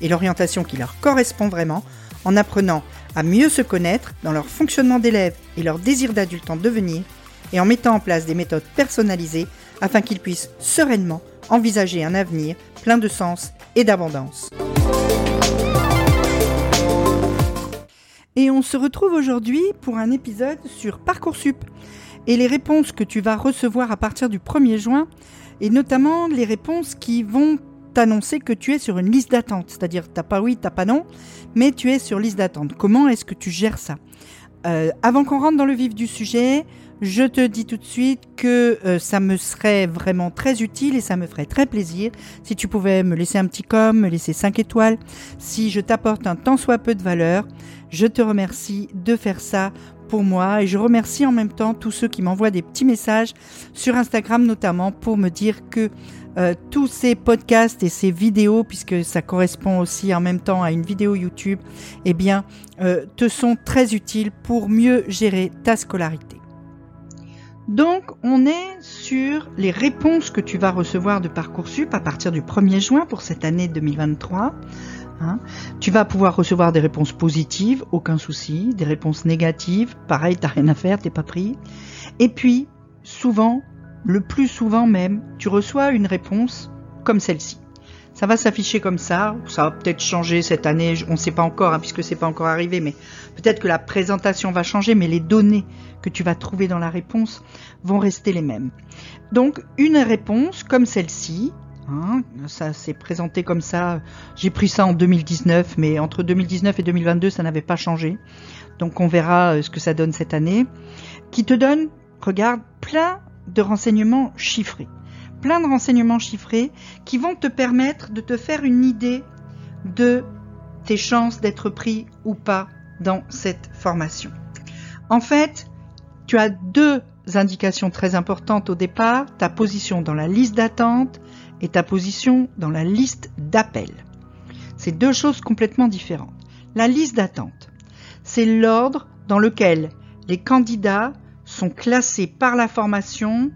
et l'orientation qui leur correspond vraiment en apprenant à mieux se connaître dans leur fonctionnement d'élève et leur désir d'adulte en devenir et en mettant en place des méthodes personnalisées afin qu'ils puissent sereinement envisager un avenir plein de sens et d'abondance. Et on se retrouve aujourd'hui pour un épisode sur Parcoursup et les réponses que tu vas recevoir à partir du 1er juin et notamment les réponses qui vont t'annoncer que tu es sur une liste d'attente, c'est-à-dire t'as pas oui, t'as pas non, mais tu es sur liste d'attente. Comment est-ce que tu gères ça? Euh, Avant qu'on rentre dans le vif du sujet, je te dis tout de suite que euh, ça me serait vraiment très utile et ça me ferait très plaisir si tu pouvais me laisser un petit com, me laisser 5 étoiles, si je t'apporte un tant soit peu de valeur. Je te remercie de faire ça moi et je remercie en même temps tous ceux qui m'envoient des petits messages sur Instagram notamment pour me dire que euh, tous ces podcasts et ces vidéos, puisque ça correspond aussi en même temps à une vidéo YouTube, eh bien, euh, te sont très utiles pour mieux gérer ta scolarité. Donc, on est sur les réponses que tu vas recevoir de Parcoursup à partir du 1er juin pour cette année 2023. Hein. Tu vas pouvoir recevoir des réponses positives, aucun souci, des réponses négatives, pareil, t'as rien à faire, t'es pas pris. Et puis, souvent, le plus souvent même, tu reçois une réponse comme celle-ci. Ça va s'afficher comme ça, ça va peut-être changer cette année, on ne sait pas encore, hein, puisque c'est pas encore arrivé, mais peut-être que la présentation va changer, mais les données que tu vas trouver dans la réponse vont rester les mêmes. Donc une réponse comme celle-ci, hein, ça s'est présenté comme ça, j'ai pris ça en 2019, mais entre 2019 et 2022 ça n'avait pas changé. Donc on verra euh, ce que ça donne cette année, qui te donne, regarde, plein de renseignements chiffrés. Plein de renseignements chiffrés qui vont te permettre de te faire une idée de tes chances d'être pris ou pas dans cette formation. En fait, tu as deux indications très importantes au départ, ta position dans la liste d'attente et ta position dans la liste d'appel. C'est deux choses complètement différentes. La liste d'attente, c'est l'ordre dans lequel les candidats sont classés par la formation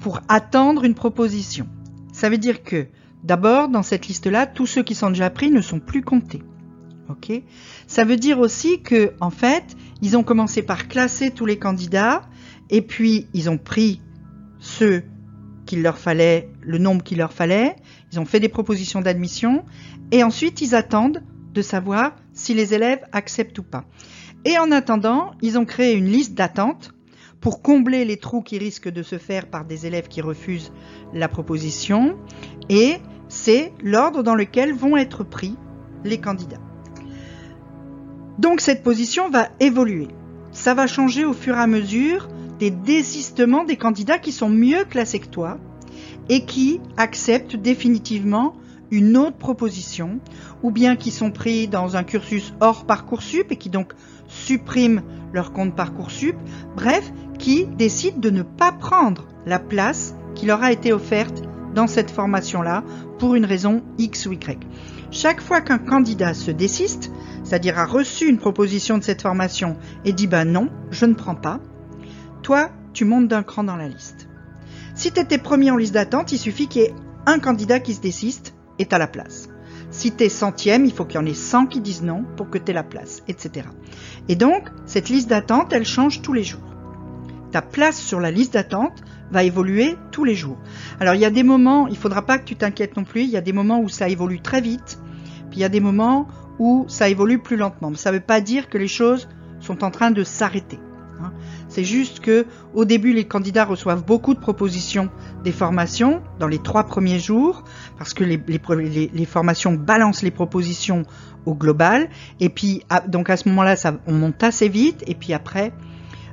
pour attendre une proposition. Ça veut dire que, d'abord, dans cette liste-là, tous ceux qui sont déjà pris ne sont plus comptés. Ça veut dire aussi que, en fait, ils ont commencé par classer tous les candidats, et puis ils ont pris ceux qu'il leur fallait, le nombre qu'il leur fallait, ils ont fait des propositions d'admission, et ensuite ils attendent de savoir si les élèves acceptent ou pas. Et en attendant, ils ont créé une liste d'attente pour combler les trous qui risquent de se faire par des élèves qui refusent la proposition, et c'est l'ordre dans lequel vont être pris les candidats. Donc cette position va évoluer. Ça va changer au fur et à mesure des désistements des candidats qui sont mieux classés que toi et qui acceptent définitivement une autre proposition, ou bien qui sont pris dans un cursus hors Parcoursup et qui donc suppriment leur compte Parcoursup, bref, qui décident de ne pas prendre la place qui leur a été offerte dans cette formation-là pour une raison X ou Y. Chaque fois qu'un candidat se désiste, c'est-à-dire a reçu une proposition de cette formation et dit ben non, je ne prends pas, toi, tu montes d'un cran dans la liste. Si tu étais premier en liste d'attente, il suffit qu'il y ait un candidat qui se désiste et tu la place. Si tu es centième, il faut qu'il y en ait 100 qui disent non pour que tu aies la place, etc. Et donc, cette liste d'attente, elle change tous les jours. Ta place sur la liste d'attente va évoluer tous les jours. Alors, il y a des moments, il ne faudra pas que tu t'inquiètes non plus, il y a des moments où ça évolue très vite, puis il y a des moments où ça évolue plus lentement. Mais ça ne veut pas dire que les choses sont en train de s'arrêter. C'est juste que au début, les candidats reçoivent beaucoup de propositions des formations dans les trois premiers jours, parce que les, formations balancent les propositions au global. Et puis, donc à ce moment-là, on monte assez vite, et puis après,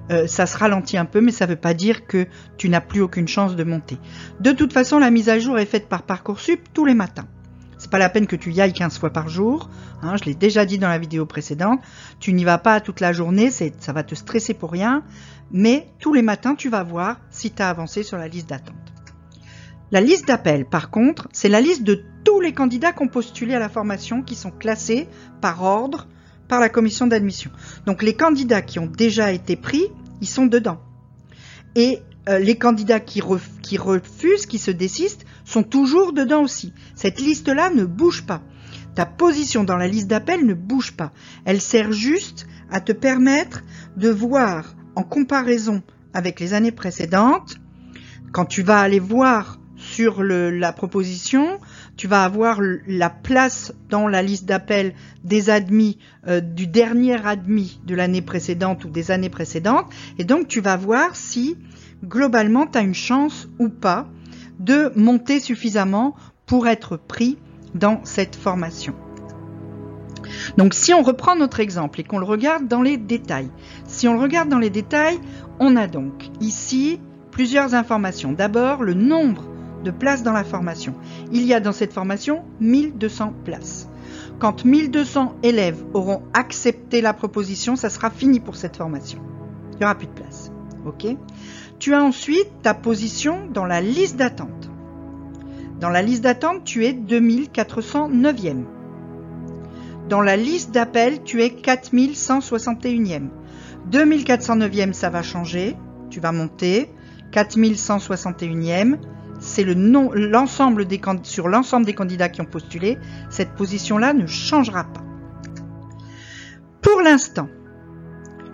euh, ça se ralentit un peu, mais ça ne veut pas dire que tu n'as plus aucune chance de monter. De toute façon, la mise à jour est faite par Parcoursup tous les matins c'est pas la peine que tu y ailles 15 fois par jour. Hein, je l'ai déjà dit dans la vidéo précédente. Tu n'y vas pas toute la journée, ça va te stresser pour rien. Mais tous les matins, tu vas voir si tu as avancé sur la liste d'attente. La liste d'appel, par contre, c'est la liste de tous les candidats qui ont postulé à la formation qui sont classés par ordre par la commission d'admission. Donc les candidats qui ont déjà été pris, ils sont dedans. Et euh, les candidats qui, refusent, qui se désistent, sont toujours dedans aussi. Cette liste-là ne bouge pas. Ta position dans la liste d'appel ne bouge pas. Elle sert juste à te permettre de voir en comparaison avec les années précédentes, quand tu vas aller voir sur la proposition, tu vas avoir la place dans la liste d'appel des admis euh, du dernier admis de l'année précédente ou des années précédentes. Et donc tu vas voir si globalement tu as une chance ou pas de monter suffisamment pour être pris dans cette formation. Donc si on reprend notre exemple et qu'on le regarde dans les détails, si on le regarde dans les détails, on a donc ici plusieurs informations. D'abord, le nombre de places dans la formation. Il y a dans cette formation 1200 places. Quand 1200 élèves auront accepté la proposition, ça sera fini pour cette formation. Il n'y aura plus de place. OK? Tu as ensuite ta position dans la liste d'attente. Dans la liste d'attente, tu es 2409e. Dans la liste d'appel, tu es 4161e. 2409e, ça va changer. Tu vas monter. 4161e, c'est le sur l'ensemble des candidats qui ont postulé, cette position-là ne changera pas. Pour l'instant,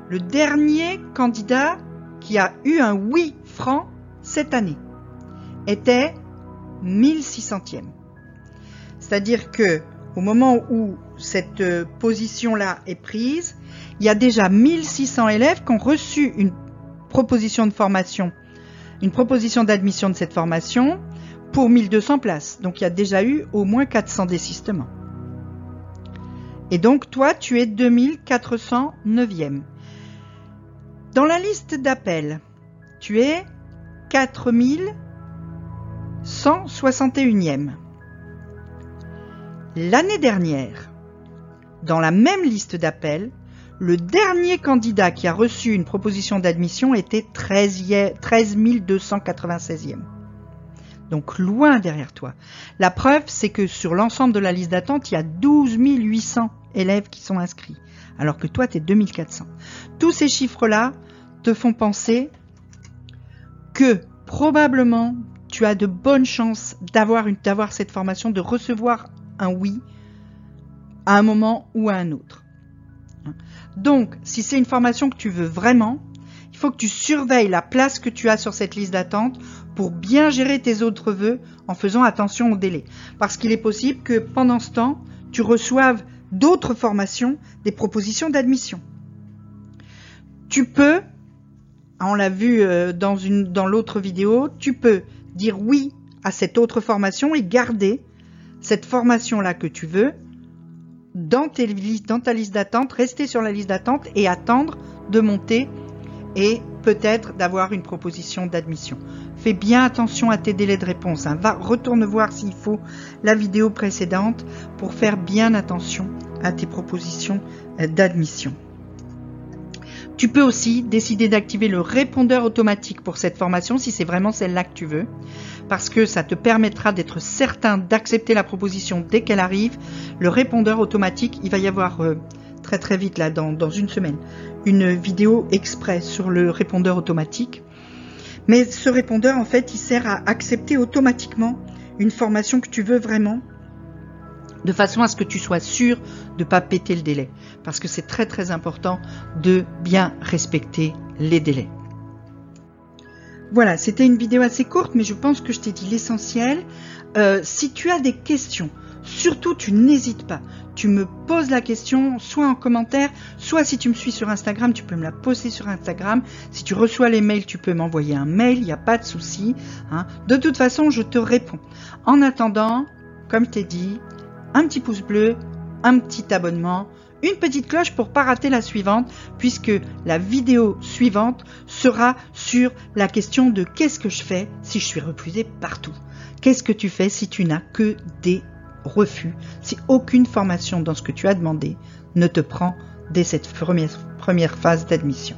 le dernier candidat qui a eu un oui franc cette année était 1600e. C'est-à-dire que au moment où cette euh, position-là est prise, il y a déjà 1600 élèves qui ont reçu une proposition de formation une proposition d'admission de cette formation pour 1200 places. Donc il y a déjà eu au moins 400 désistements. Et donc toi, tu es 2409e. Dans la liste d'appels, tu es 4161e. L'année dernière, dans la même liste d'appels, le dernier candidat qui a reçu une proposition d'admission était 13, 296e. Donc loin derrière toi. La preuve, c'est que sur l'ensemble de la liste d'attente, il y a 12 800 élèves qui sont inscrits, alors que toi, tu es 2400. Tous ces chiffres-là te font penser que probablement tu as de bonnes chances d'avoir cette formation, de recevoir un oui à un moment ou à un autre. Donc, si c'est une formation que tu veux vraiment, il faut que tu surveilles la place que tu as sur cette liste d'attente pour bien gérer tes autres vœux en faisant attention au délai. Parce qu'il est possible que pendant ce temps, tu reçoives d'autres formations, des propositions d'admission. Tu peux, on l'a vu euh, dans, l'autre vidéo, tu peux dire oui à cette autre formation et garder cette formation-là que tu veux dans ta liste d'attente, rester sur la liste d'attente et attendre de monter et peut-être d'avoir une proposition d'admission. Fais bien attention à tes délais de réponse. Hein. Va, retourne voir s'il faut la vidéo précédente pour faire bien attention à tes propositions euh, d'admission. Tu peux aussi décider d'activer le répondeur automatique pour cette formation si c'est vraiment celle-là que tu veux, parce que ça te permettra d'être certain d'accepter la proposition dès qu'elle arrive. Le répondeur automatique, il va y avoir euh, très très vite là, dans, dans une semaine, une vidéo exprès sur le répondeur automatique. Mais ce répondeur, en fait, il sert à accepter automatiquement une formation que tu veux vraiment de façon à ce que tu sois sûr de ne pas péter le délai. Parce que c'est très très important de bien respecter les délais. Voilà, c'était une vidéo assez courte, mais je pense que je t'ai dit l'essentiel. Euh, si tu as des questions, surtout tu n'hésites pas. Tu me poses la question, soit en commentaire, soit si tu me suis sur Instagram, tu peux me la poser sur Instagram. Si tu reçois les mails, tu peux m'envoyer un mail, il n'y a pas de souci. Hein. De toute façon, je te réponds. En attendant, comme je t'ai dit, un petit pouce bleu, un petit abonnement, une petite cloche pour pas rater la suivante, puisque la vidéo suivante sera sur la question de qu'est-ce que je fais si je suis refusé partout. Qu'est-ce que tu fais si tu n'as que des refus si aucune formation dans ce que tu as demandé ne te prend dès cette première, première phase d'admission?